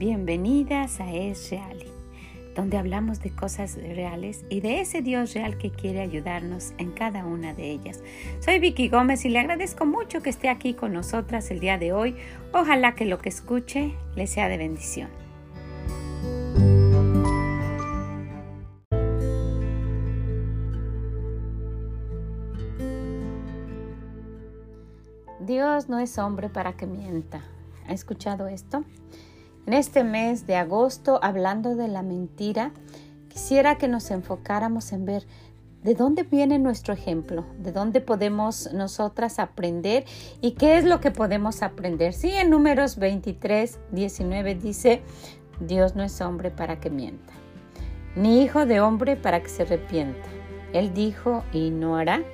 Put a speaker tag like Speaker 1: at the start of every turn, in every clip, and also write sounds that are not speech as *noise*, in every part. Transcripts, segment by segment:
Speaker 1: Bienvenidas a Es Real, donde hablamos de cosas reales y de ese Dios real que quiere ayudarnos en cada una de ellas. Soy Vicky Gómez y le agradezco mucho que esté aquí con nosotras el día de hoy. Ojalá que lo que escuche le sea de bendición. Dios no es hombre para que mienta. ¿Ha escuchado esto? En este mes de agosto, hablando de la mentira, quisiera que nos enfocáramos en ver de dónde viene nuestro ejemplo, de dónde podemos nosotras aprender y qué es lo que podemos aprender. Sí, en números 23, 19 dice, Dios no es hombre para que mienta, ni hijo de hombre para que se arrepienta. Él dijo y no hará,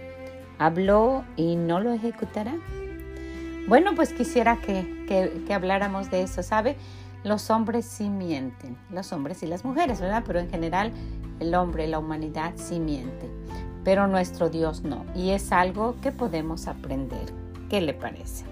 Speaker 1: habló y no lo ejecutará. Bueno, pues quisiera que, que, que habláramos de eso, ¿sabe? Los hombres sí mienten, los hombres y las mujeres, ¿verdad? Pero en general el hombre, la humanidad sí miente, pero nuestro Dios no. Y es algo que podemos aprender. ¿Qué le parece?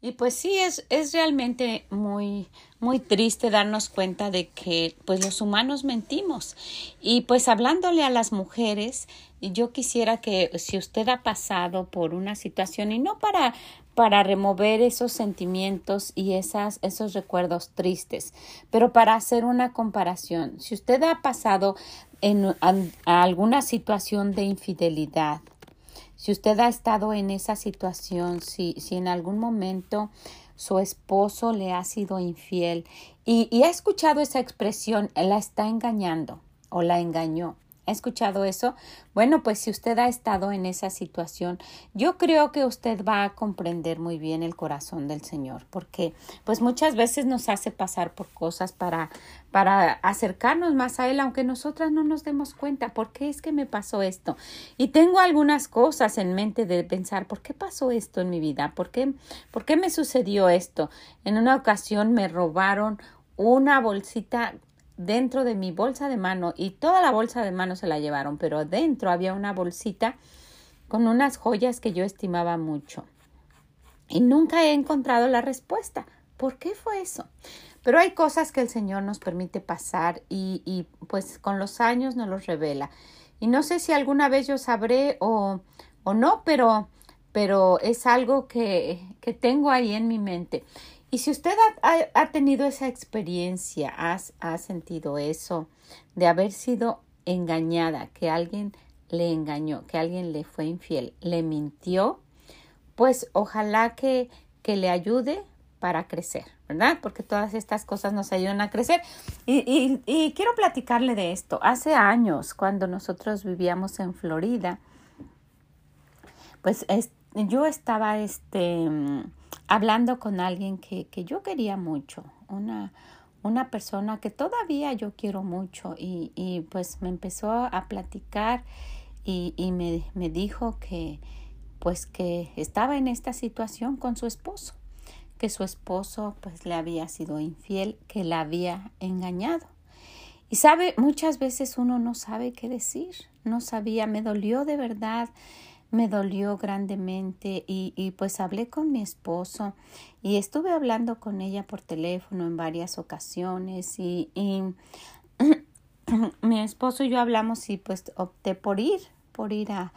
Speaker 1: Y pues sí, es, es realmente muy, muy triste darnos cuenta de que pues los humanos mentimos. Y pues hablándole a las mujeres, yo quisiera que si usted ha pasado por una situación y no para para remover esos sentimientos y esas, esos recuerdos tristes, pero para hacer una comparación. Si usted ha pasado en alguna situación de infidelidad, si usted ha estado en esa situación, si, si en algún momento su esposo le ha sido infiel y, y ha escuchado esa expresión, la está engañando o la engañó. ¿Ha escuchado eso? Bueno, pues si usted ha estado en esa situación, yo creo que usted va a comprender muy bien el corazón del Señor, porque pues muchas veces nos hace pasar por cosas para para acercarnos más a él, aunque nosotras no nos demos cuenta, ¿por qué es que me pasó esto? Y tengo algunas cosas en mente de pensar, ¿por qué pasó esto en mi vida? ¿Por qué por qué me sucedió esto? En una ocasión me robaron una bolsita dentro de mi bolsa de mano y toda la bolsa de mano se la llevaron, pero dentro había una bolsita con unas joyas que yo estimaba mucho. Y nunca he encontrado la respuesta. ¿Por qué fue eso? Pero hay cosas que el Señor nos permite pasar y, y pues con los años nos los revela. Y no sé si alguna vez yo sabré o, o no, pero, pero es algo que, que tengo ahí en mi mente. Y si usted ha, tenido esa experiencia, ha, sentido eso, de haber sido engañada, que alguien le engañó, que alguien le fue infiel, le mintió, pues ojalá que, que le ayude para crecer, ¿verdad? Porque todas estas cosas nos ayudan a crecer. Y, y, quiero platicarle de esto. Hace años, cuando nosotros vivíamos en Florida, pues yo estaba, este, hablando con alguien que, que yo quería mucho, una, una persona que todavía yo quiero mucho y, y pues me empezó a platicar y, y me, me, dijo que pues que estaba en esta situación con su esposo, que su esposo pues le había sido infiel, que la había engañado. Y sabe, muchas veces uno no sabe qué decir, no sabía, me dolió de verdad me dolió grandemente y, y, pues hablé con mi esposo y estuve hablando con ella por teléfono en varias ocasiones y, y *clears throat* mi esposo y yo hablamos y pues opté por ir, por ir a,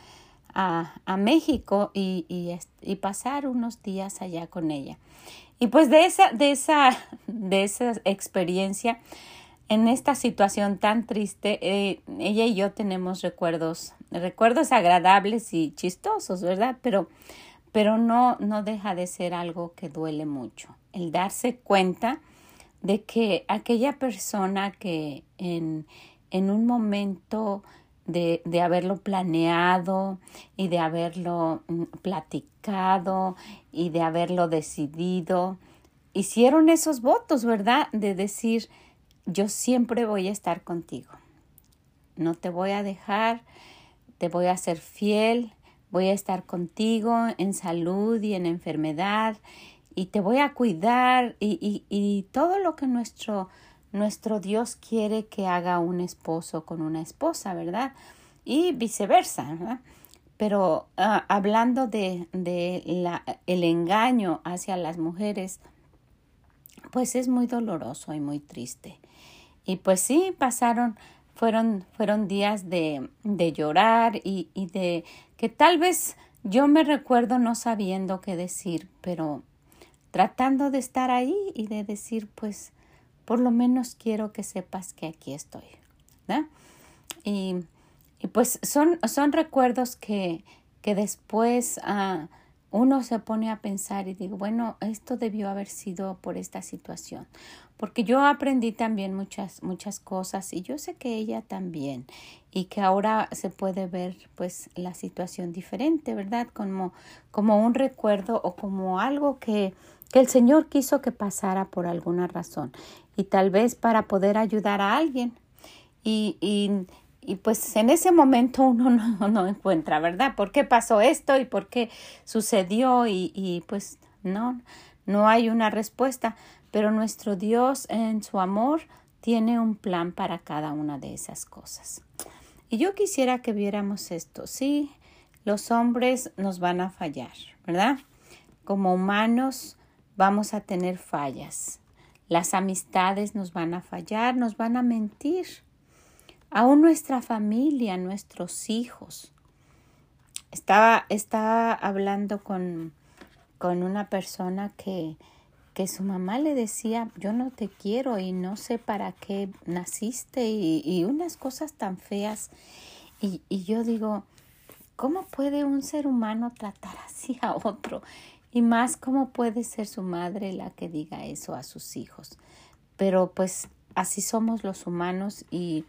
Speaker 1: a, a México y, y, y, pasar unos días allá con ella. Y pues de esa, de esa, de esa experiencia, en esta situación tan triste, eh, ella y yo tenemos recuerdos, recuerdos agradables y chistosos, ¿verdad? Pero, pero no, no deja de ser algo que duele mucho. El darse cuenta de que aquella persona que en, en un momento de, de, haberlo planeado y de haberlo mm, platicado y de haberlo decidido, hicieron esos votos, ¿verdad? De decir, yo siempre voy a estar contigo. No te voy a dejar, te voy a ser fiel, voy a estar contigo en salud y en enfermedad y te voy a cuidar y, y, y todo lo que nuestro, nuestro Dios quiere que haga un esposo con una esposa, ¿verdad? Y viceversa, ¿verdad? pero ah, hablando de, de la, el engaño hacia las mujeres, pues es muy doloroso y muy triste. Y pues sí, pasaron, fueron, fueron días de, de llorar y, y de que tal vez yo me recuerdo no sabiendo qué decir, pero tratando de estar ahí y de decir, pues, por lo menos quiero que sepas que aquí estoy. Y, y, pues son, son recuerdos que, que después ah, uno se pone a pensar y digo, bueno, esto debió haber sido por esta situación. Porque yo aprendí también muchas, muchas cosas y yo sé que ella también y que ahora se puede ver pues la situación diferente, ¿verdad? Como, como un recuerdo o como algo que, que el Señor quiso que pasara por alguna razón y tal vez para poder ayudar a alguien. Y, y, y pues en ese momento uno *laughs* no, no, encuentra, ¿verdad? ¿Por qué pasó esto y por qué sucedió? Y, y pues no, no hay una respuesta, pero nuestro Dios en su amor tiene un plan para cada una de esas cosas. Y yo quisiera que viéramos esto. Sí, los hombres nos van a fallar, ¿verdad? Como humanos vamos a tener fallas. Las amistades nos van a fallar, nos van a mentir aún nuestra familia, nuestros hijos. Estaba, estaba hablando con, con una persona que, que su mamá le decía, yo no te quiero y no sé para qué naciste y, y unas cosas tan feas. Y, y yo digo, ¿cómo puede un ser humano tratar así a otro? Y más, ¿cómo puede ser su madre la que diga eso a sus hijos? Pero pues así somos los humanos y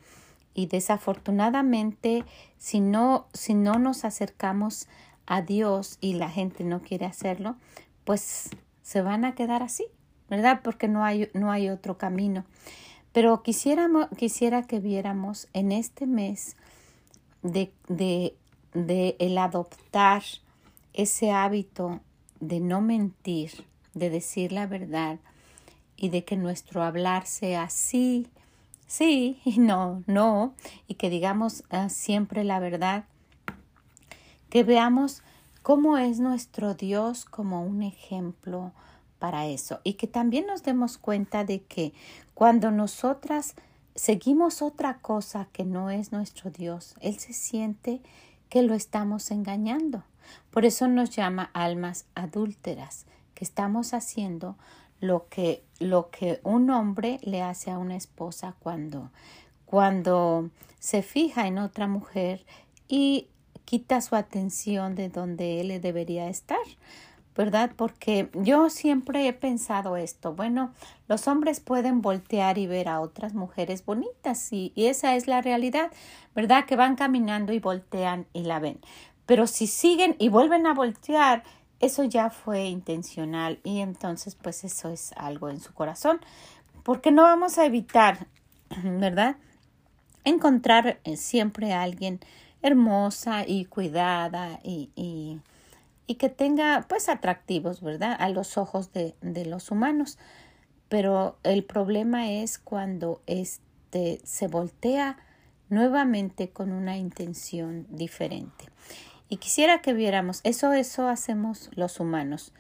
Speaker 1: y desafortunadamente si no si no nos acercamos a Dios y la gente no quiere hacerlo, pues se van a quedar así, ¿verdad? Porque no hay no hay otro camino. Pero quisiéramos, quisiera que viéramos en este mes de, de, el adoptar ese hábito de no mentir, de decir la verdad y de que nuestro hablar sea así sí y no, no, y que digamos ah, siempre la verdad, que veamos cómo es nuestro Dios como un ejemplo para eso y que también nos demos cuenta de que cuando nosotras seguimos otra cosa que no es nuestro Dios, Él se siente que lo estamos engañando. Por eso nos llama almas adúlteras, que estamos haciendo lo que, lo que un hombre le hace a una esposa cuando, cuando se fija en otra mujer y quita su atención de donde él debería estar. ¿verdad? Porque yo siempre he pensado esto. Bueno, los hombres pueden voltear y ver a otras mujeres bonitas y, y, esa es la realidad, ¿verdad? Que van caminando y voltean y la ven. Pero si siguen y vuelven a voltear eso ya fue intencional y entonces pues eso es algo en su corazón, porque no vamos a evitar, *clears throat* ¿verdad? Encontrar eh, siempre a alguien hermosa y cuidada y, y, y, que tenga pues atractivos, ¿verdad? A los ojos de, de los humanos. Pero el problema es cuando este se voltea nuevamente con una intención diferente. Y quisiera que viéramos, eso, eso hacemos los humanos,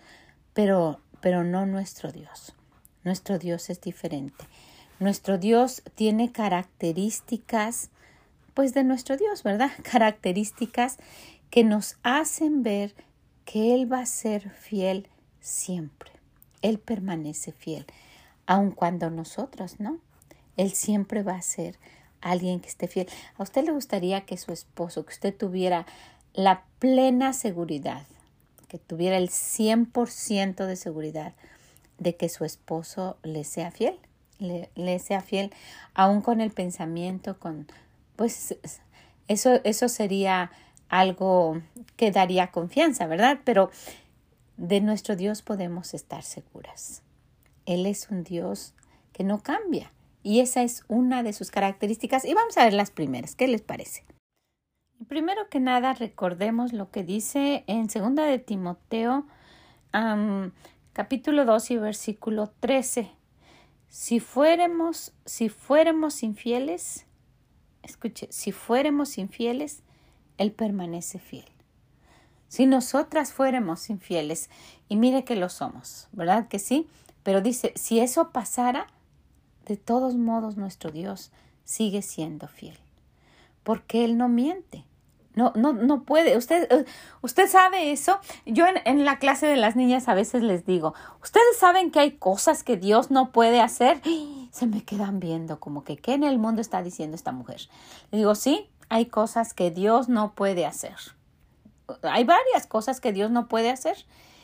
Speaker 1: pero, pero no nuestro Dios. Nuestro Dios es diferente. Nuestro Dios tiene características, pues de nuestro Dios, ¿verdad? *laughs* Características que nos hacen ver que Él va a ser fiel siempre. Él permanece fiel, aun cuando nosotros, ¿no? Él siempre va a ser alguien que esté fiel. ¿A usted le gustaría que su esposo, que usted tuviera la plena seguridad, que tuviera el 100% de seguridad de que su esposo le sea fiel, le, le, sea fiel, aún con el pensamiento, con, pues eso, eso sería algo que daría confianza, ¿verdad? Pero de nuestro Dios podemos estar seguras. Él es un Dios que no cambia y esa es una de sus características. Y vamos a ver las primeras. ¿Qué les parece? Primero que nada, recordemos lo que dice en segunda de Timoteo, capítulo 2 y versículo 13. Si fuéramos, si fuéramos infieles, escuche, si fuéramos infieles, Él permanece fiel. Si nosotras fuéramos infieles, y mire que lo somos, ¿verdad que sí? Pero dice, si eso pasara, de todos modos nuestro Dios sigue siendo fiel, porque Él no miente. No, no, no puede. Usted, eh, usted sabe eso. Yo en, la clase de las niñas a veces les digo, ustedes saben que hay cosas que Dios no puede hacer. Se me quedan viendo como que, ¿qué en el mundo está diciendo esta mujer? Le digo, sí, hay cosas que Dios no puede hacer. Hay varias cosas que Dios no puede hacer.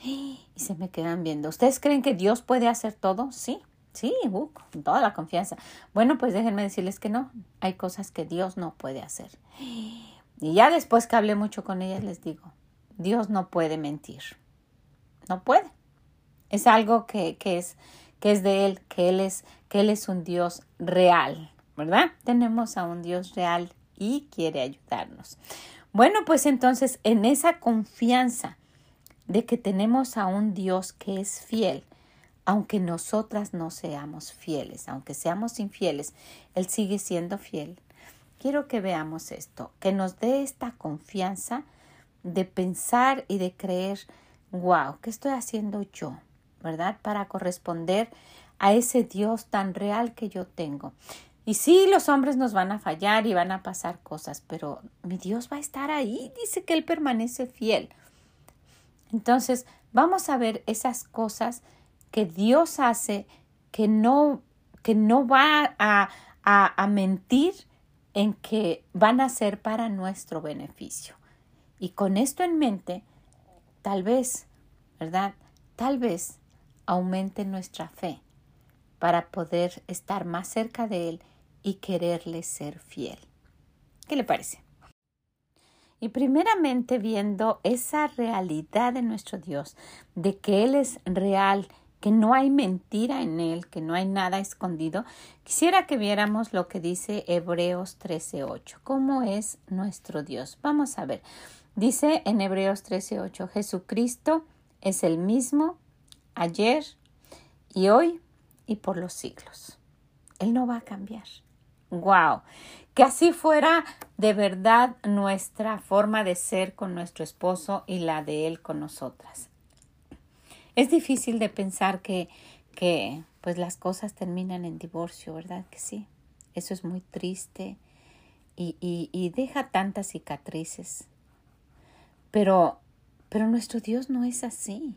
Speaker 1: Y se me quedan viendo. ¿Ustedes creen que Dios puede hacer todo? Sí, sí, uh, con toda la confianza. Bueno, pues déjenme decirles que no. Hay cosas que Dios no puede hacer. Y ya después que hablé mucho con ellas, les digo, Dios no puede mentir. No puede. Es algo que, que, es, que es de Él, que Él es, que Él es un Dios real, ¿verdad? Tenemos a un Dios real y quiere ayudarnos. Bueno, pues entonces en esa confianza de que tenemos a un Dios que es fiel, aunque nosotras no seamos fieles, aunque seamos infieles, Él sigue siendo fiel. Quiero que veamos esto, que nos dé esta confianza de pensar y de creer, wow, ¿qué estoy haciendo yo? ¿Verdad? Para corresponder a ese Dios tan real que yo tengo. Y sí, los hombres nos van a fallar y van a pasar cosas, pero mi Dios va a estar ahí, dice que Él permanece fiel. Entonces, vamos a ver esas cosas que Dios hace que no, que no va a, a, a mentir en que van a ser para nuestro beneficio. Y con esto en mente, tal vez, ¿verdad? Tal vez aumente nuestra fe para poder estar más cerca de Él y quererle ser fiel. ¿Qué le parece? Y primeramente viendo esa realidad de nuestro Dios, de que Él es real, que no hay mentira en Él, que no hay nada escondido, quisiera que viéramos lo que dice Hebreos 13.8. ¿Cómo es nuestro Dios? Vamos a ver. Dice en Hebreos 13.8, Jesucristo es el mismo ayer y hoy y por los siglos. Él no va a cambiar. ¡Wow! Que así fuera de verdad nuestra forma de ser con nuestro esposo y la de él con nosotras. Es difícil de pensar que, que pues las cosas terminan en divorcio, ¿verdad? Que sí. Eso es muy triste y, y, y deja tantas cicatrices. Pero, pero nuestro Dios no es así.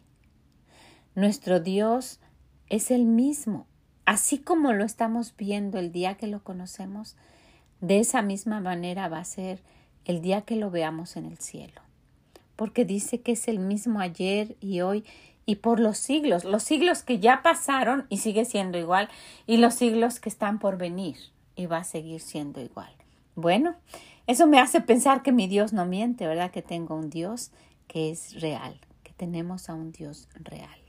Speaker 1: Nuestro Dios es el mismo. Así como lo estamos viendo el día que lo conocemos, de esa misma manera va a ser el día que lo veamos en el cielo. Porque dice que es el mismo ayer y hoy y por los siglos, los siglos que ya pasaron y sigue siendo igual, y los siglos que están por venir y va a seguir siendo igual. Bueno, eso me hace pensar que mi Dios no miente, ¿verdad? Que tengo un Dios que es real, que tenemos a un Dios real,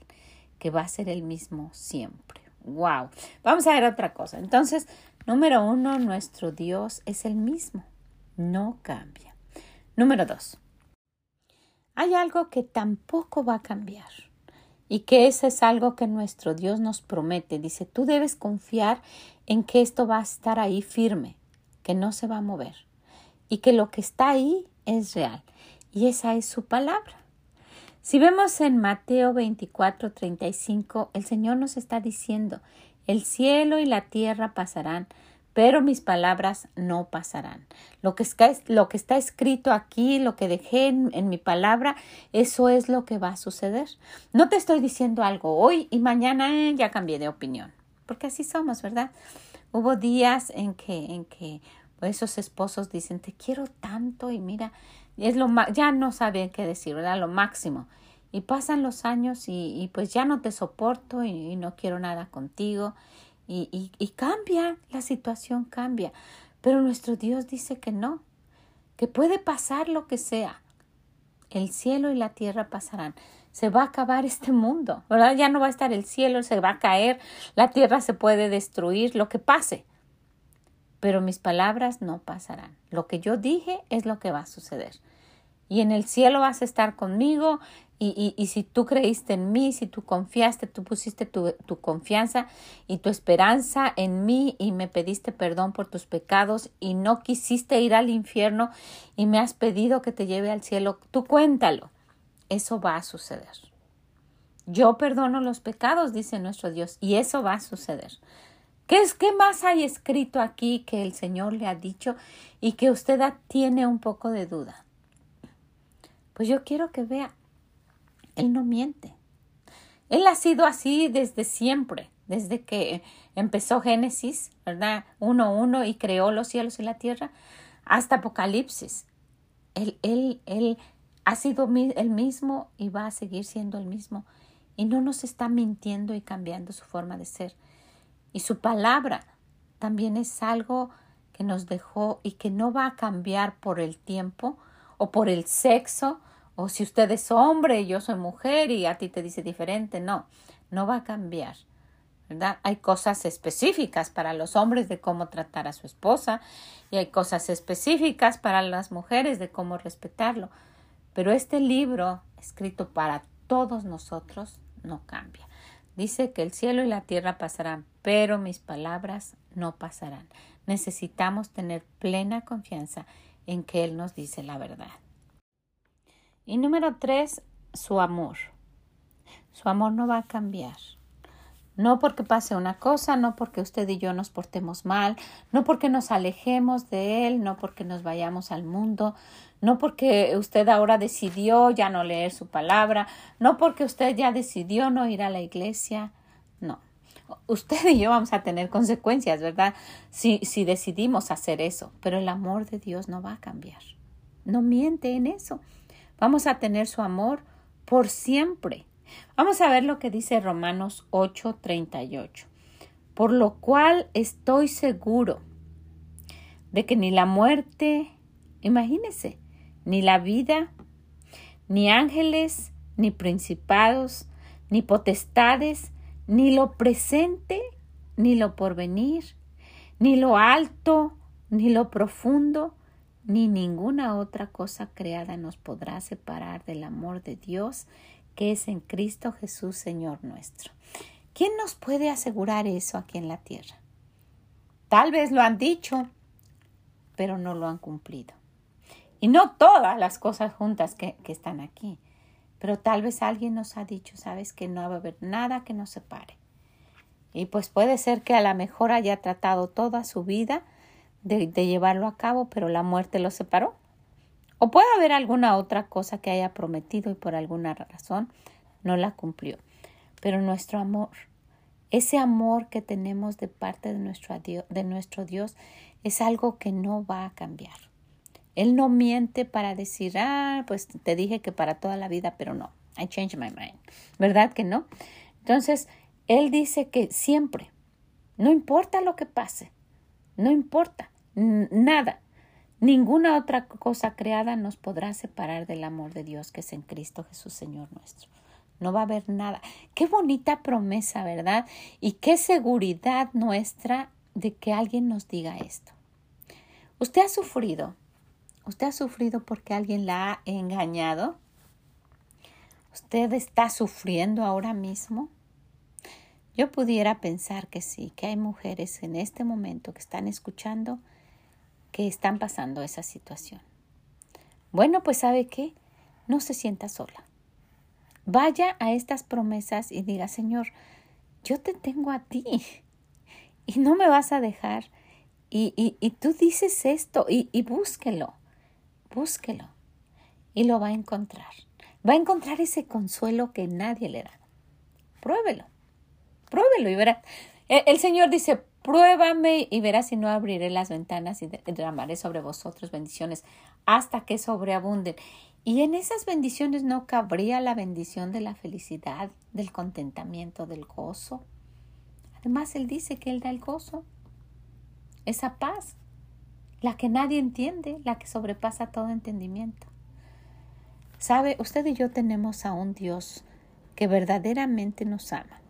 Speaker 1: que va a ser el mismo siempre. ¡Wow! Vamos a ver otra cosa. Entonces, Número uno, nuestro Dios es el mismo, no cambia. Número dos, hay algo que tampoco va a cambiar y que ese es algo que nuestro Dios nos promete. Dice, tú debes confiar en que esto va a estar ahí firme, que no se va a mover y que lo que está ahí es real. Y esa es su palabra. Si vemos en Mateo 24, 35, el Señor nos está diciendo, el cielo y la tierra pasarán, pero mis palabras no pasarán. Lo que, está, lo que está escrito aquí, lo que dejé en, mi palabra, eso es lo que va a suceder. No te estoy diciendo algo hoy y mañana eh, ya cambié de opinión, porque así somos, ¿verdad? Hubo días en que, en que esos esposos dicen, te quiero tanto y mira, es lo ya no saben qué decir, ¿verdad? Lo máximo. Y pasan los años y, pues ya no te soporto y, no quiero nada contigo. Y, cambia, la situación cambia. Pero nuestro Dios dice que no, que puede pasar lo que sea. El cielo y la tierra pasarán. Se va a acabar este mundo, ¿verdad? Ya no va a estar el cielo, se va a caer, la tierra se puede destruir, lo que pase. Pero mis palabras no pasarán. Lo que yo dije es lo que va a suceder. Y en el cielo vas a estar conmigo y, y, si tú creíste en mí, si tú confiaste, tú pusiste tu, tu, confianza y tu esperanza en mí y me pediste perdón por tus pecados y no quisiste ir al infierno y me has pedido que te lleve al cielo, tú cuéntalo. eso va a suceder. Yo perdono los pecados, dice nuestro Dios, y eso va a suceder. ¿Qué, es, ¿Qué más hay escrito aquí que el Señor le ha dicho y que usted tiene un poco de duda? Pues yo quiero que vea, Él no miente. Él ha sido así desde siempre, desde que empezó Génesis, ¿verdad? Uno, uno y creó los cielos y la tierra, hasta Apocalipsis. Él, él, él ha sido el mismo y va a seguir siendo el mismo y no nos está mintiendo y cambiando su forma de ser. Y su palabra también es algo que nos dejó y que no va a cambiar por el tiempo o por el sexo o si usted es hombre y yo soy mujer y a ti te dice diferente, no, no va a cambiar. ¿verdad? Hay cosas específicas para los hombres de cómo tratar a su esposa y hay cosas específicas para las mujeres de cómo respetarlo. Pero este libro, escrito para todos nosotros, no cambia. Dice que el cielo y la tierra pasarán, pero mis palabras no pasarán. Necesitamos tener plena confianza en que Él nos dice la verdad. Y número tres, su amor. Su amor no va a cambiar. No porque pase una cosa, no porque usted y yo nos portemos mal, no porque nos alejemos de Él, no porque nos vayamos al mundo, no porque usted ahora decidió ya no leer su palabra, no porque usted ya decidió no ir a la iglesia. Usted y yo vamos a tener consecuencias, ¿verdad? Si, si decidimos hacer eso, pero el amor de Dios no va a cambiar. No miente en eso. Vamos a tener su amor por siempre. Vamos a ver lo que dice Romanos 8:38. Por lo cual estoy seguro de que ni la muerte, imagínese, ni la vida, ni ángeles, ni principados, ni potestades, ni lo presente, ni lo porvenir, ni lo alto, ni lo profundo, ni ninguna otra cosa creada nos podrá separar del amor de Dios que es en Cristo Jesús, Señor nuestro. ¿Quién nos puede asegurar eso aquí en la tierra? Tal vez lo han dicho, pero no lo han cumplido. Y no todas las cosas juntas que, que están aquí, pero tal vez alguien nos ha dicho, sabes que no va a haber nada que nos separe. Y pues puede ser que a lo mejor haya tratado toda su vida de, llevarlo a cabo, pero la muerte lo separó. O puede haber alguna otra cosa que haya prometido y por alguna razón no la cumplió. Pero nuestro amor, ese amor que tenemos de parte de nuestro, de nuestro Dios, es algo que no va a cambiar. Él no miente para decir, ah, pues te dije que para toda la vida, pero no, I changed my mind. ¿Verdad que no? Entonces, Él dice que siempre, no importa lo que pase, no importa, nada, Ninguna otra cosa creada nos podrá separar del amor de Dios que es en Cristo Jesús, Señor nuestro. No va a haber nada. Qué bonita promesa, ¿verdad? Y qué seguridad nuestra de que alguien nos diga esto. Usted ha sufrido. Usted ha sufrido porque alguien la ha engañado. Usted está sufriendo ahora mismo. Yo pudiera pensar que sí, que hay mujeres en este momento que están escuchando que están pasando esa situación. Bueno, pues sabe qué, no se sienta sola. Vaya a estas promesas y diga, Señor, yo te tengo a ti y no me vas a dejar. Y, y, y tú dices esto y, y búsquelo, búsquelo y lo va a encontrar. Va a encontrar ese consuelo que nadie le da. Pruébelo, pruébelo y verá. El, el Señor dice, Pruébame y verás si no abriré las ventanas y derramaré sobre vosotros bendiciones hasta que sobreabunden. Y en esas bendiciones no cabría la bendición de la felicidad, del contentamiento, del gozo. Además, Él dice que Él da el gozo, esa paz, la que nadie entiende, la que sobrepasa todo entendimiento. Sabe, usted y yo tenemos a un Dios que verdaderamente nos ama,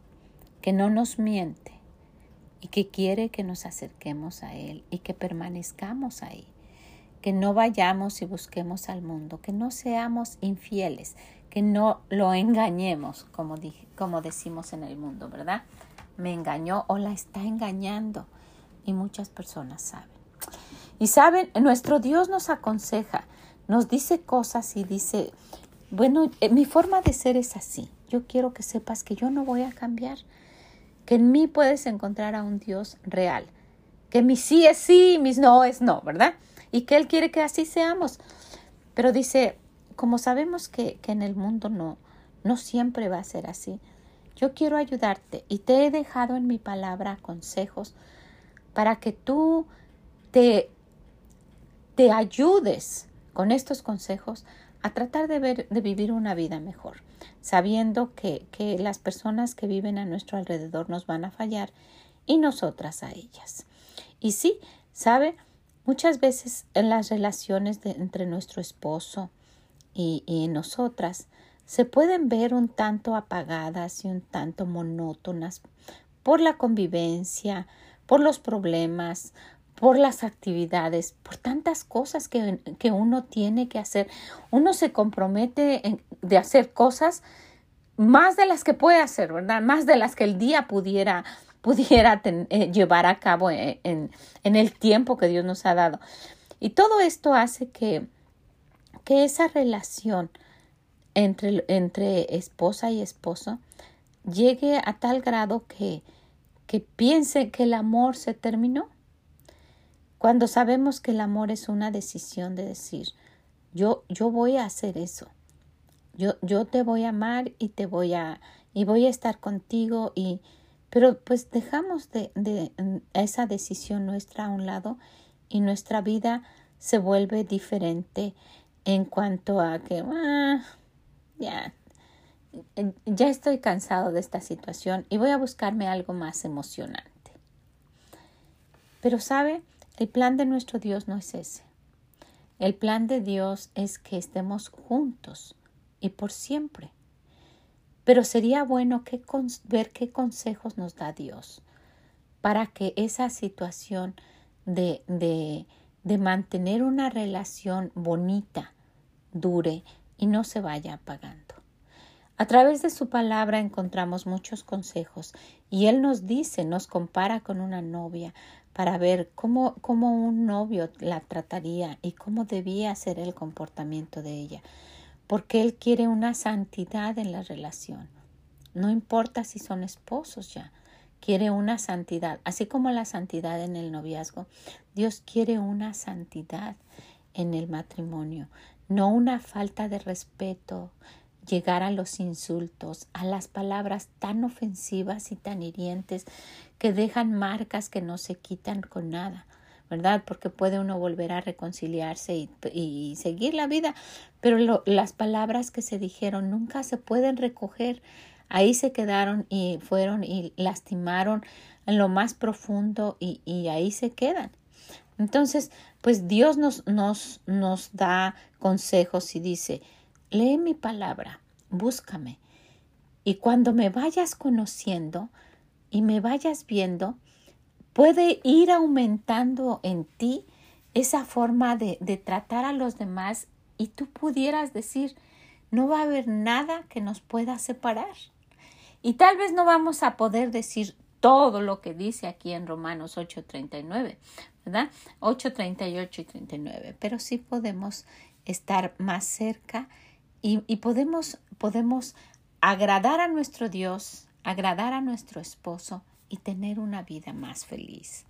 Speaker 1: que no nos miente y que quiere que nos acerquemos a Él y que permanezcamos ahí, que no vayamos y busquemos al mundo, que no seamos infieles, que no lo engañemos, como, dije, como decimos en el mundo, ¿verdad? Me engañó o la está engañando y muchas personas saben. Y saben, nuestro Dios nos aconseja, nos dice cosas y dice, bueno, eh, mi forma de ser es así. Yo quiero que sepas que yo no voy a cambiar, que en mí puedes encontrar a un Dios real, que mi sí es sí, mis no es no, ¿verdad? Y que Él quiere que así seamos. Pero dice, como sabemos que, que en el mundo no, no siempre va a ser así, yo quiero ayudarte y te he dejado en mi palabra consejos para que tú te, te ayudes con estos consejos a tratar de, ver, de vivir una vida mejor, sabiendo que, que las personas que viven a nuestro alrededor nos van a fallar y nosotras a ellas. Y sí, ¿sabe? Muchas veces en las relaciones de, entre nuestro esposo y, y nosotras se pueden ver un tanto apagadas y un tanto monótonas por la convivencia, por los problemas, por las actividades, por tantas cosas que, que uno tiene que hacer. Uno se compromete de hacer cosas más de las que puede hacer, ¿verdad? Más de las que el día pudiera, pudiera eh, llevar a cabo en, en, en, el tiempo que Dios nos ha dado. Y todo esto hace que, que esa relación entre, entre esposa y esposo llegue a tal grado que, que piense que el amor se terminó. Cuando sabemos que el amor es una decisión de decir, yo, yo voy a hacer eso. Yo, yo te voy a amar y te voy a, y voy a estar contigo y, pero pues dejamos de, de esa decisión nuestra a un lado y nuestra vida se vuelve diferente en cuanto a que, ah, ya, ya estoy cansado de esta situación y voy a buscarme algo más emocionante. Pero sabe, el plan de nuestro Dios no es ese. El plan de Dios es que estemos juntos y por siempre. Pero sería bueno ver qué consejos nos da Dios para que esa situación de, de, de mantener una relación bonita dure y no se vaya apagando. A través de su palabra encontramos muchos consejos y Él nos dice, nos compara con una novia para ver cómo, cómo un novio la trataría y cómo debía ser el comportamiento de ella, porque Él quiere una santidad en la relación. No importa si son esposos ya, quiere una santidad, así como la santidad en el noviazgo, Dios quiere una santidad en el matrimonio. No una falta de respeto, llegar a los insultos, a las palabras tan ofensivas y tan hirientes que dejan marcas que no se quitan con nada, ¿verdad? Porque puede uno volver a reconciliarse y, seguir la vida, pero las palabras que se dijeron nunca se pueden recoger. Ahí se quedaron y fueron y lastimaron en lo más profundo y, y ahí se quedan. Entonces, pues Dios nos, nos, nos da consejos y dice, lee mi palabra, búscame. Y cuando me vayas conociendo y me vayas viendo, puede ir aumentando en ti esa forma de, de tratar a los demás y tú pudieras decir, no va a haber nada que nos pueda separar. Y tal vez no vamos a poder decir todo lo que dice aquí en Romanos 8:39, ¿verdad? 8, 38 y 39, pero sí podemos estar más cerca y, podemos, podemos agradar a nuestro Dios, agradar a nuestro esposo y tener una vida más feliz.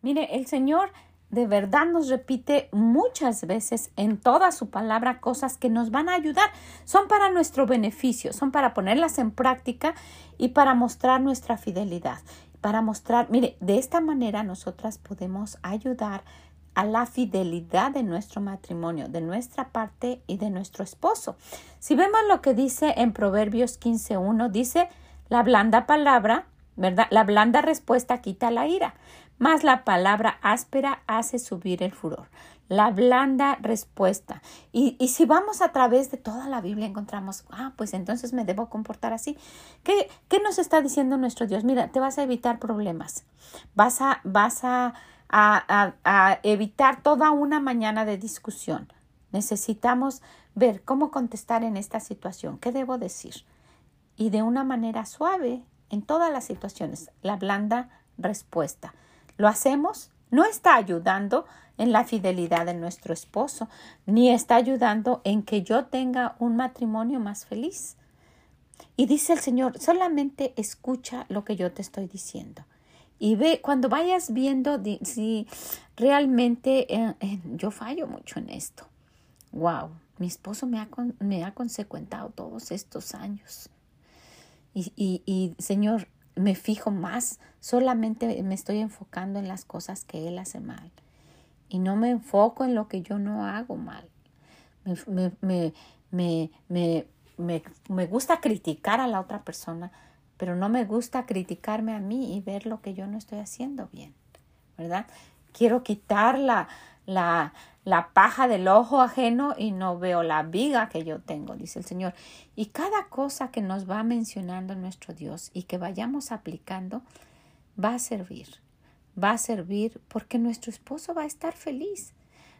Speaker 1: Mire, el Señor de verdad nos repite muchas veces en toda su palabra cosas que nos van a ayudar, son para nuestro beneficio, son para ponerlas en práctica y para mostrar nuestra fidelidad para mostrar, mire, de esta manera nosotras podemos ayudar a la fidelidad de nuestro matrimonio, de nuestra parte y de nuestro esposo. Si vemos lo que dice en Proverbios 15.1, dice, la blanda palabra, ¿verdad? La blanda respuesta quita la ira, más la palabra áspera hace subir el furor la blanda respuesta. Y, y, si vamos a través de toda la Biblia encontramos, ah, pues entonces me debo comportar así. ¿Qué, qué nos está diciendo nuestro Dios? Mira, te vas a evitar problemas. Vas a, vas a, a, evitar toda una mañana de discusión. Necesitamos ver cómo contestar en esta situación. ¿Qué debo decir? Y de una manera suave en todas las situaciones, la blanda respuesta. ¿Lo hacemos? no está ayudando en la fidelidad de nuestro esposo, ni está ayudando en que yo tenga un matrimonio más feliz. Y dice el Señor, solamente escucha lo que yo te estoy diciendo. Y ve, cuando vayas viendo si realmente eh, eh, yo fallo mucho en esto. Wow, mi esposo me ha, me ha consecuentado todos estos años. Y, y, Señor, me fijo más, solamente me estoy enfocando en las cosas que Él hace mal. Y no me enfoco en lo que yo no hago mal. Me, me, me, me gusta criticar a la otra persona, pero no me gusta criticarme a mí y ver lo que yo no estoy haciendo bien, ¿verdad? Quiero quitar la, la, la paja del ojo ajeno y no veo la viga que yo tengo, dice el Señor. Y cada cosa que nos va mencionando nuestro Dios y que vayamos aplicando va a servir, va a servir porque nuestro esposo va a estar feliz.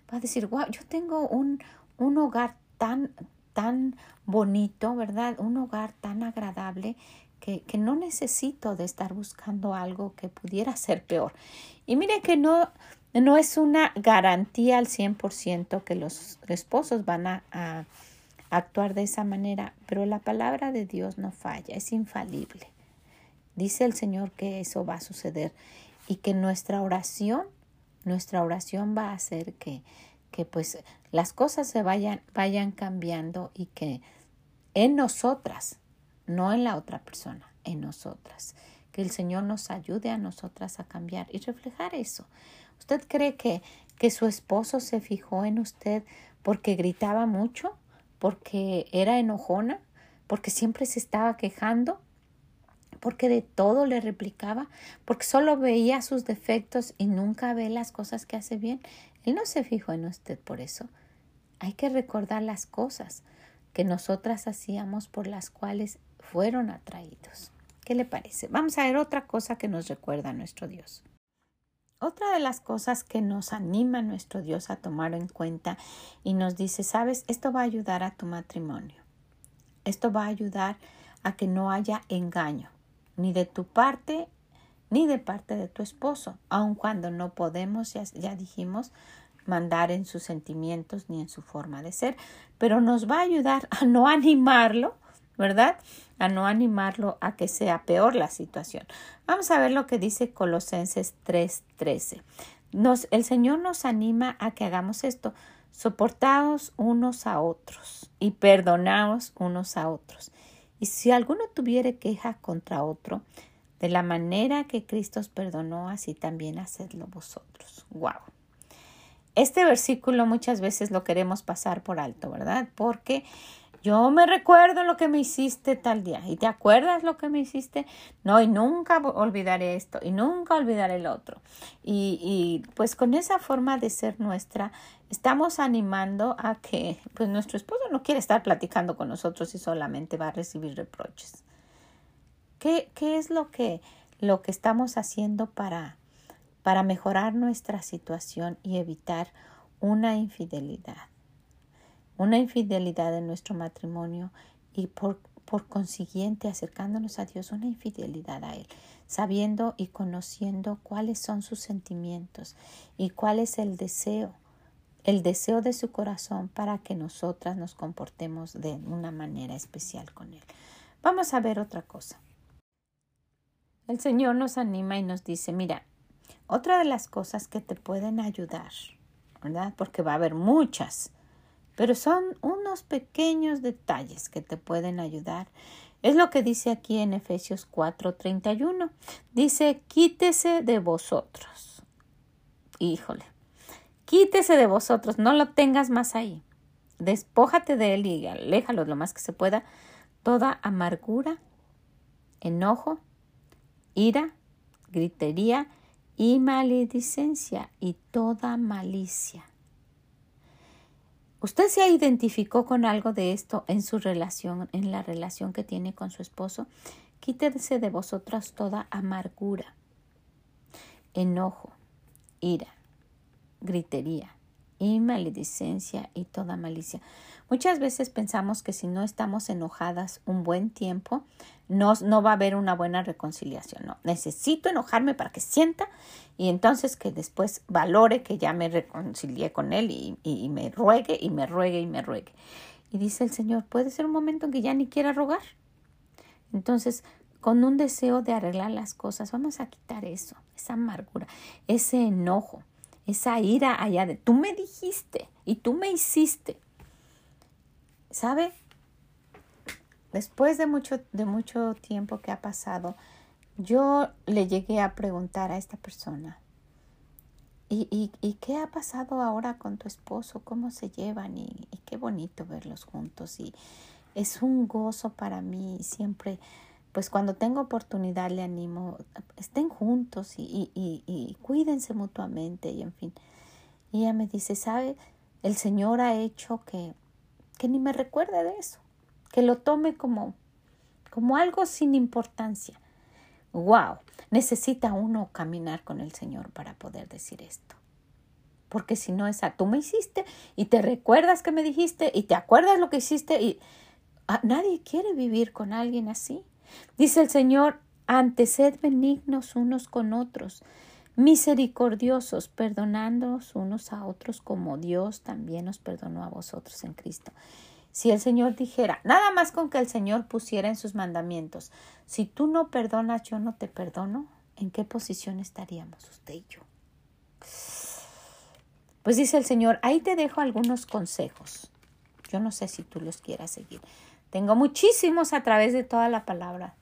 Speaker 1: Va a decir, wow, yo tengo un, un hogar tan, tan bonito, ¿verdad? Un hogar tan agradable que, no necesito de estar buscando algo que pudiera ser peor. Y mire que no, no es una garantía al 100% que los esposos van a, a actuar de esa manera, pero la palabra de Dios no falla, es infalible. Dice el Señor que eso va a suceder y que nuestra oración, nuestra oración va a hacer que, que pues las cosas se vayan, vayan cambiando y que en nosotras, no en la otra persona, en nosotras, que el Señor nos ayude a nosotras a cambiar y reflejar eso. ¿Usted cree que, que su esposo se fijó en usted porque gritaba mucho? ¿Porque era enojona? ¿Porque siempre se estaba quejando? porque de todo le replicaba, porque solo veía sus defectos y nunca ve las cosas que hace bien. Él no se fijó en usted por eso. Hay que recordar las cosas que nosotras hacíamos por las cuales fueron atraídos. ¿Qué le parece? Vamos a ver otra cosa que nos recuerda nuestro Dios. Otra de las cosas que nos anima nuestro Dios a tomar en cuenta y nos dice, sabes, esto va a ayudar a tu matrimonio. Esto va a ayudar a que no haya engaño, ni de tu parte, ni de parte de tu esposo, aun cuando no podemos, ya, ya dijimos, mandar en sus sentimientos ni en su forma de ser, pero nos va a ayudar a no animarlo ¿verdad? A no animarlo a que sea peor la situación. Vamos a ver lo que dice Colosenses 3:13. Nos, el Señor nos anima a que hagamos esto. Soportaos unos a otros y perdonaos unos a otros. Y si alguno tuviere queja contra otro, de la manera que Cristo os perdonó, así también hacedlo vosotros. Wow. Este versículo muchas veces lo queremos pasar por alto, ¿verdad? Porque yo me recuerdo lo que me hiciste tal día. ¿Y te acuerdas lo que me hiciste? No, y nunca olvidaré esto, y nunca olvidaré el otro. Y, pues con esa forma de ser nuestra, estamos animando a que pues nuestro esposo no quiere estar platicando con nosotros y solamente va a recibir reproches. ¿Qué, qué es lo que, lo que estamos haciendo para, para mejorar nuestra situación y evitar una infidelidad? Una infidelidad en nuestro matrimonio y por, por consiguiente acercándonos a Dios, una infidelidad a Él, sabiendo y conociendo cuáles son sus sentimientos y cuál es el deseo, el deseo de su corazón para que nosotras nos comportemos de una manera especial con Él. Vamos a ver otra cosa. El Señor nos anima y nos dice, mira, otra de las cosas que te pueden ayudar, ¿verdad? Porque va a haber muchas, pero son unos pequeños detalles que te pueden ayudar. Es lo que dice aquí en Efesios 4:31. Dice, quítese de vosotros. Híjole, quítese de vosotros, no lo tengas más ahí. Despójate de él y aléjalo lo más que se pueda. Toda amargura, enojo, ira, gritería y maledicencia y toda malicia ¿Usted se identificó con algo de esto en su relación, en la relación que tiene con su esposo? Quítese de vosotras toda amargura, enojo, ira, gritería y maledicencia y toda malicia. Muchas veces pensamos que si no estamos enojadas un buen tiempo, no, no va a haber una buena reconciliación. No, necesito enojarme para que sienta y entonces que después valore que ya me reconcilié con él y, me ruegue y me ruegue y me ruegue. Y dice el Señor, puede ser un momento en que ya ni quiera rogar. Entonces, con un deseo de arreglar las cosas, vamos a quitar eso, esa amargura, ese enojo, esa ira allá de tú me dijiste y tú me hiciste. ¿Sabe? Después de mucho, de mucho tiempo que ha pasado, yo le llegué a preguntar a esta persona, ¿y, y, qué ha pasado ahora con tu esposo? ¿Cómo se llevan? Y, y qué bonito verlos juntos. Y es un gozo para mí siempre pues cuando tengo oportunidad le animo, estén juntos y, y, y, cuídense mutuamente y en fin. Y ella me dice, ¿sabe? El Señor ha hecho que, que ni me recuerde de eso, que lo tome como, como algo sin importancia. ¡Wow! Necesita uno caminar con el Señor para poder decir esto. Porque si no es a tú me hiciste y te recuerdas que me dijiste y te acuerdas lo que hiciste y ah, nadie quiere vivir con alguien así. Dice el Señor, antes sed benignos unos con otros, misericordiosos, perdonándonos unos a otros como Dios también nos perdonó a vosotros en Cristo. Si el Señor dijera, nada más con que el Señor pusiera en sus mandamientos, si tú no perdonas, yo no te perdono, ¿en qué posición estaríamos usted y yo? Pues dice el Señor, ahí te dejo algunos consejos. Yo no sé si tú los quieras seguir. Tengo muchísimos a través de toda la palabra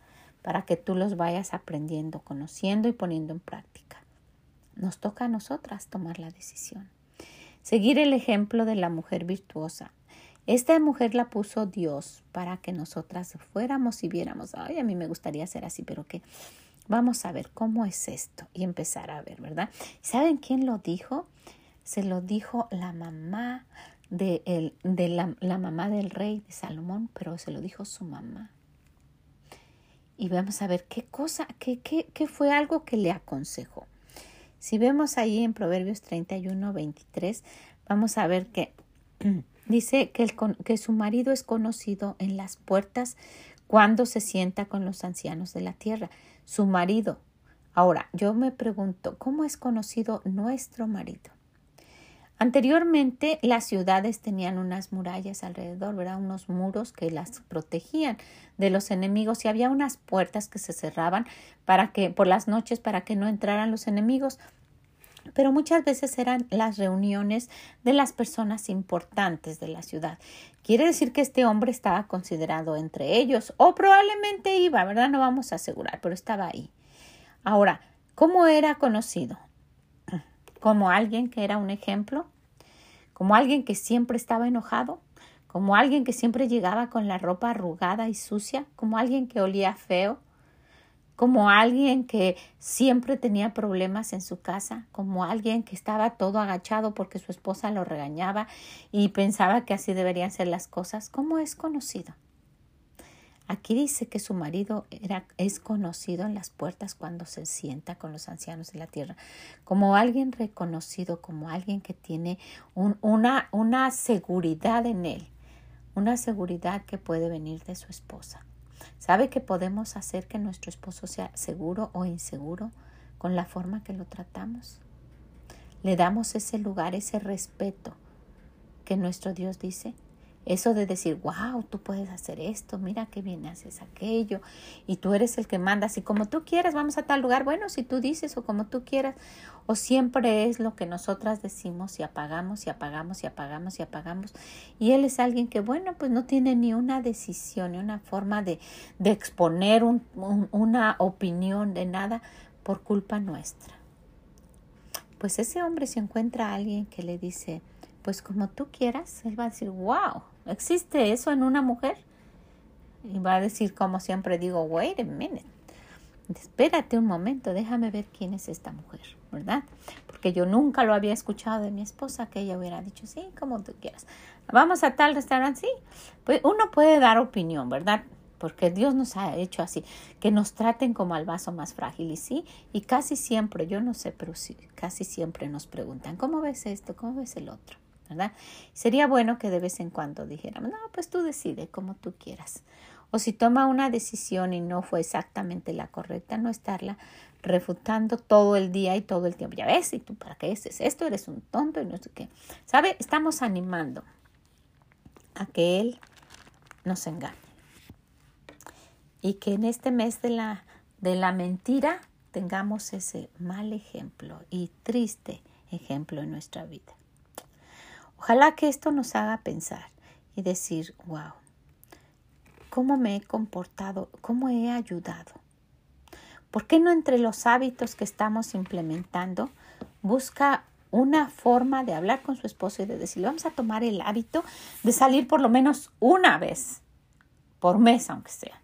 Speaker 1: para que tú los vayas aprendiendo, conociendo y poniendo en práctica. Nos toca a nosotras tomar la decisión. Seguir el ejemplo de la mujer virtuosa. Esta mujer la puso Dios para que nosotras fuéramos y viéramos, ay, a mí me gustaría ser así, pero que vamos a ver cómo es esto y empezar a ver, ¿verdad? ¿Saben quién lo dijo? Se lo dijo la mamá de, de la, mamá del rey de Salomón, pero se lo dijo su mamá. Y vamos a ver qué cosa, qué, qué fue algo que le aconsejó. Si vemos ahí en Proverbios 31, 23, vamos a ver que *clears throat* dice que, el, que su marido es conocido en las puertas cuando se sienta con los ancianos de la tierra. Su marido. Ahora, yo me pregunto, ¿cómo es conocido nuestro marido? Anteriormente las ciudades tenían unas murallas alrededor, ¿verdad? unos muros que las protegían de los enemigos y había unas puertas que se cerraban para que por las noches para que no entraran los enemigos. Pero muchas veces eran las reuniones de las personas importantes de la ciudad. Quiere decir que este hombre estaba considerado entre ellos o probablemente iba, ¿verdad? No vamos a asegurar, pero estaba ahí. Ahora, ¿cómo era conocido? como alguien que era un ejemplo, como alguien que siempre estaba enojado, como alguien que siempre llegaba con la ropa arrugada y sucia, como alguien que olía feo, como alguien que siempre tenía problemas en su casa, como alguien que estaba todo agachado porque su esposa lo regañaba y pensaba que así deberían ser las cosas, ¿cómo es conocido? Aquí dice que su marido es conocido en las puertas cuando se sienta con los ancianos de la tierra, como alguien reconocido, como alguien que tiene una, una seguridad en él, una seguridad que puede venir de su esposa. ¿Sabe que podemos hacer que nuestro esposo sea seguro o inseguro con la forma que lo tratamos? Le damos ese lugar, ese respeto que nuestro Dios dice eso de decir, wow, tú puedes hacer esto, mira qué bien haces aquello, y tú eres el que mandas, y como tú quieras, vamos a tal lugar, bueno, si tú dices o como tú quieras, o siempre es lo que nosotras decimos y apagamos y apagamos y apagamos y apagamos, y él es alguien que, bueno, pues no tiene ni una decisión, ni una forma de, de exponer un, una opinión de nada por culpa nuestra. Pues ese hombre se encuentra a alguien que le dice, pues como tú quieras, él va a decir, wow, ¿existe eso en una mujer? Y va a decir, como siempre digo, wait a minute, espérate un momento, déjame ver quién es esta mujer, ¿verdad? Porque yo nunca lo había escuchado de mi esposa, que ella hubiera dicho, sí, como tú quieras. Vamos a tal restaurante, sí. Pues uno puede dar opinión, ¿verdad? porque Dios nos ha hecho así, que nos traten como al vaso más frágil y sí, y casi siempre, yo no sé, pero sí, casi siempre nos preguntan, ¿cómo ves esto? ¿Cómo ves el otro? ¿Verdad? Sería bueno que de vez en cuando dijéramos, no, pues tú decide como tú quieras. O si toma una decisión y no fue exactamente la correcta, no estarla refutando todo el día y todo el tiempo. Ya ves, y tú para qué haces esto, eres un tonto y no sé qué. ¿Sabe? Estamos animando a que Él nos engañe. Y que en este mes de la, de la mentira tengamos ese mal ejemplo y triste ejemplo en nuestra vida. Ojalá que esto nos haga pensar y decir, wow, ¿cómo me he comportado? ¿Cómo he ayudado? ¿Por qué no entre los hábitos que estamos implementando busca una forma de hablar con su esposo y de decirle, vamos a tomar el hábito de salir por lo menos una vez por mes, aunque sea,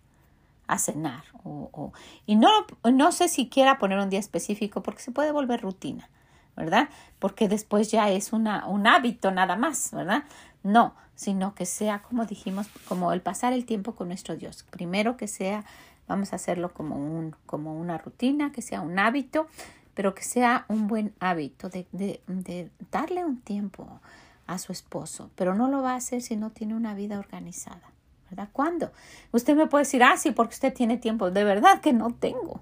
Speaker 1: a cenar. O, y no, no sé si quiera poner un día específico porque se puede volver rutina, ¿verdad? Porque después ya es una, un hábito nada más, ¿verdad? No, sino que sea, como dijimos, como el pasar el tiempo con nuestro Dios. Primero que sea Vamos a hacerlo como, un, como una rutina, que sea un hábito, pero que sea un buen hábito de, de, de darle un tiempo a su esposo, pero no lo va a hacer si no tiene una vida organizada. ¿Verdad? ¿Cuándo? Usted me puede decir, ah, sí, porque usted tiene tiempo. De verdad que no tengo.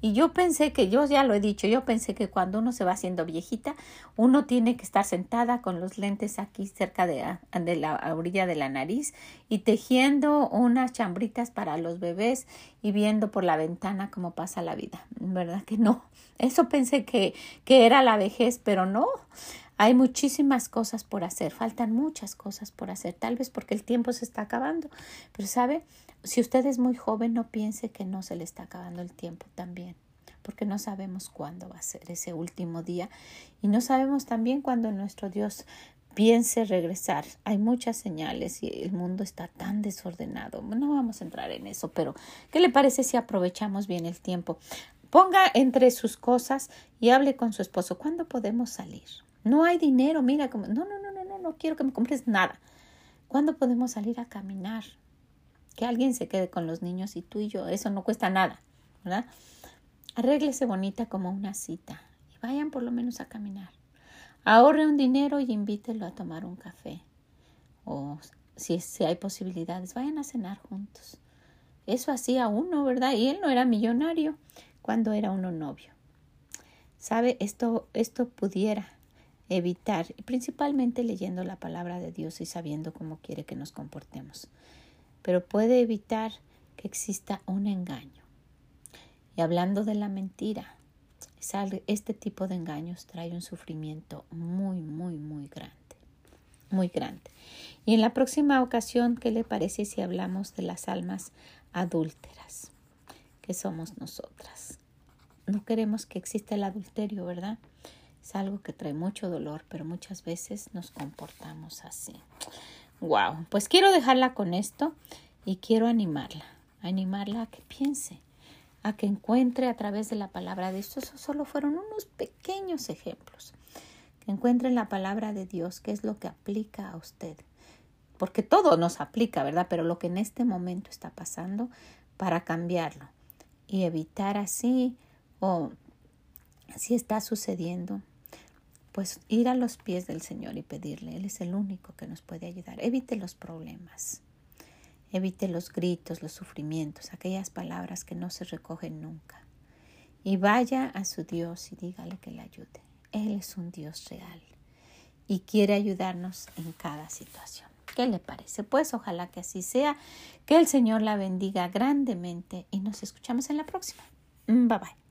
Speaker 1: Y yo pensé que, yo ya lo he dicho, yo pensé que cuando uno se va haciendo viejita, uno tiene que estar sentada con los lentes aquí cerca de, de la orilla de la nariz y tejiendo unas chambritas para los bebés y viendo por la ventana cómo pasa la vida. ¿Verdad que no? Eso pensé que, que era la vejez, pero no. Hay muchísimas cosas por hacer, faltan muchas cosas por hacer, tal vez porque el tiempo se está acabando. Pero sabe, si usted es muy joven, no piense que no se le está acabando el tiempo también, porque no sabemos cuándo va a ser ese último día y no sabemos también cuándo nuestro Dios piense regresar. Hay muchas señales y el mundo está tan desordenado. No vamos a entrar en eso, pero ¿qué le parece si aprovechamos bien el tiempo? Ponga entre sus cosas y hable con su esposo. ¿Cuándo podemos salir? No hay dinero, mira, como, no, no, no, no, no, no quiero que me compres nada. ¿Cuándo podemos salir a caminar? Que alguien se quede con los niños y tú y yo, eso no cuesta nada, ¿verdad? Arréglese bonita como una cita y vayan por lo menos a caminar. Ahorre un dinero y invítelo a tomar un café. O si, si hay posibilidades, vayan a cenar juntos. Eso hacía uno, ¿verdad? Y él no era millonario cuando era uno novio. ¿Sabe? Esto, esto pudiera evitar, principalmente leyendo la palabra de Dios y sabiendo cómo quiere que nos comportemos. Pero puede evitar que exista un engaño. Y hablando de la mentira, este tipo de engaños trae un sufrimiento muy, muy, muy grande. Muy grande. Y en la próxima ocasión, ¿qué le parece si hablamos de las almas adúlteras? Que somos nosotras. No queremos que exista el adulterio, ¿verdad? Es algo que trae mucho dolor, pero muchas veces nos comportamos así. Wow, pues quiero dejarla con esto y quiero animarla, animarla a que piense, a que encuentre a través de la palabra de Dios. Esos solo fueron unos pequeños ejemplos. Que encuentre la palabra de Dios, que es lo que aplica a usted. Porque todo nos aplica, ¿verdad? Pero lo que en este momento está pasando para cambiarlo y evitar así o si está sucediendo pues ir a los pies del Señor y pedirle. Él es el único que nos puede ayudar. Evite los problemas. Evite los gritos, los sufrimientos, aquellas palabras que no se recogen nunca. Y vaya a su Dios y dígale que le ayude. Él es un Dios real y quiere ayudarnos en cada situación. ¿Qué le parece? Pues ojalá que así sea. Que el Señor la bendiga grandemente y nos escuchamos en la próxima. Bye bye.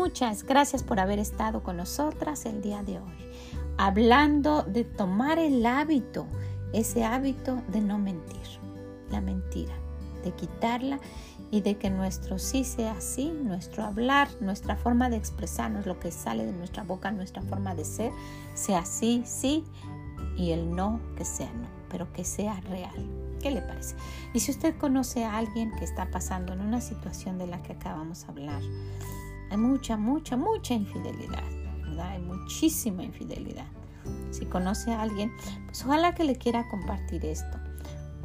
Speaker 1: Muchas gracias por haber estado con nosotras el día de hoy, hablando de tomar el hábito, ese hábito de no mentir, la mentira, de quitarla y de que nuestro sí sea sí, nuestro hablar, nuestra forma de expresarnos, lo que sale de nuestra boca, nuestra forma de ser, sea sí, sí y el no que sea no, pero que sea real. ¿Qué le parece? Y si usted conoce a alguien que está pasando en una situación de la que acabamos de hablar, hay mucha, mucha, mucha infidelidad, ¿verdad? Hay muchísima infidelidad. Si conoce a alguien, pues ojalá que le quiera compartir esto.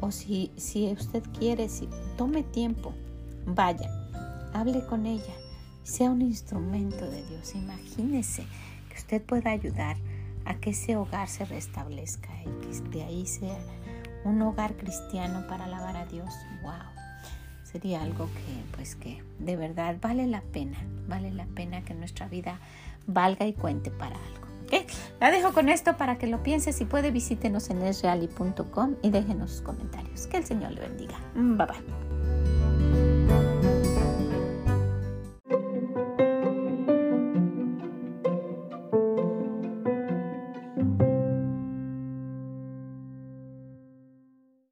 Speaker 1: O si, si usted quiere, si tome tiempo, vaya, hable con ella. sea un instrumento de Dios. Imagínese que usted pueda ayudar a que ese hogar se restablezca y que de ahí sea un hogar cristiano para alabar a Dios. Wow. Sería algo que pues que de verdad vale la pena, vale la pena que nuestra vida valga y cuente para algo. ¿Okay? La dejo con esto para que lo piense. Si puede, visítenos en esreali.com y déjenos sus comentarios. Que el Señor le bendiga. Bye bye.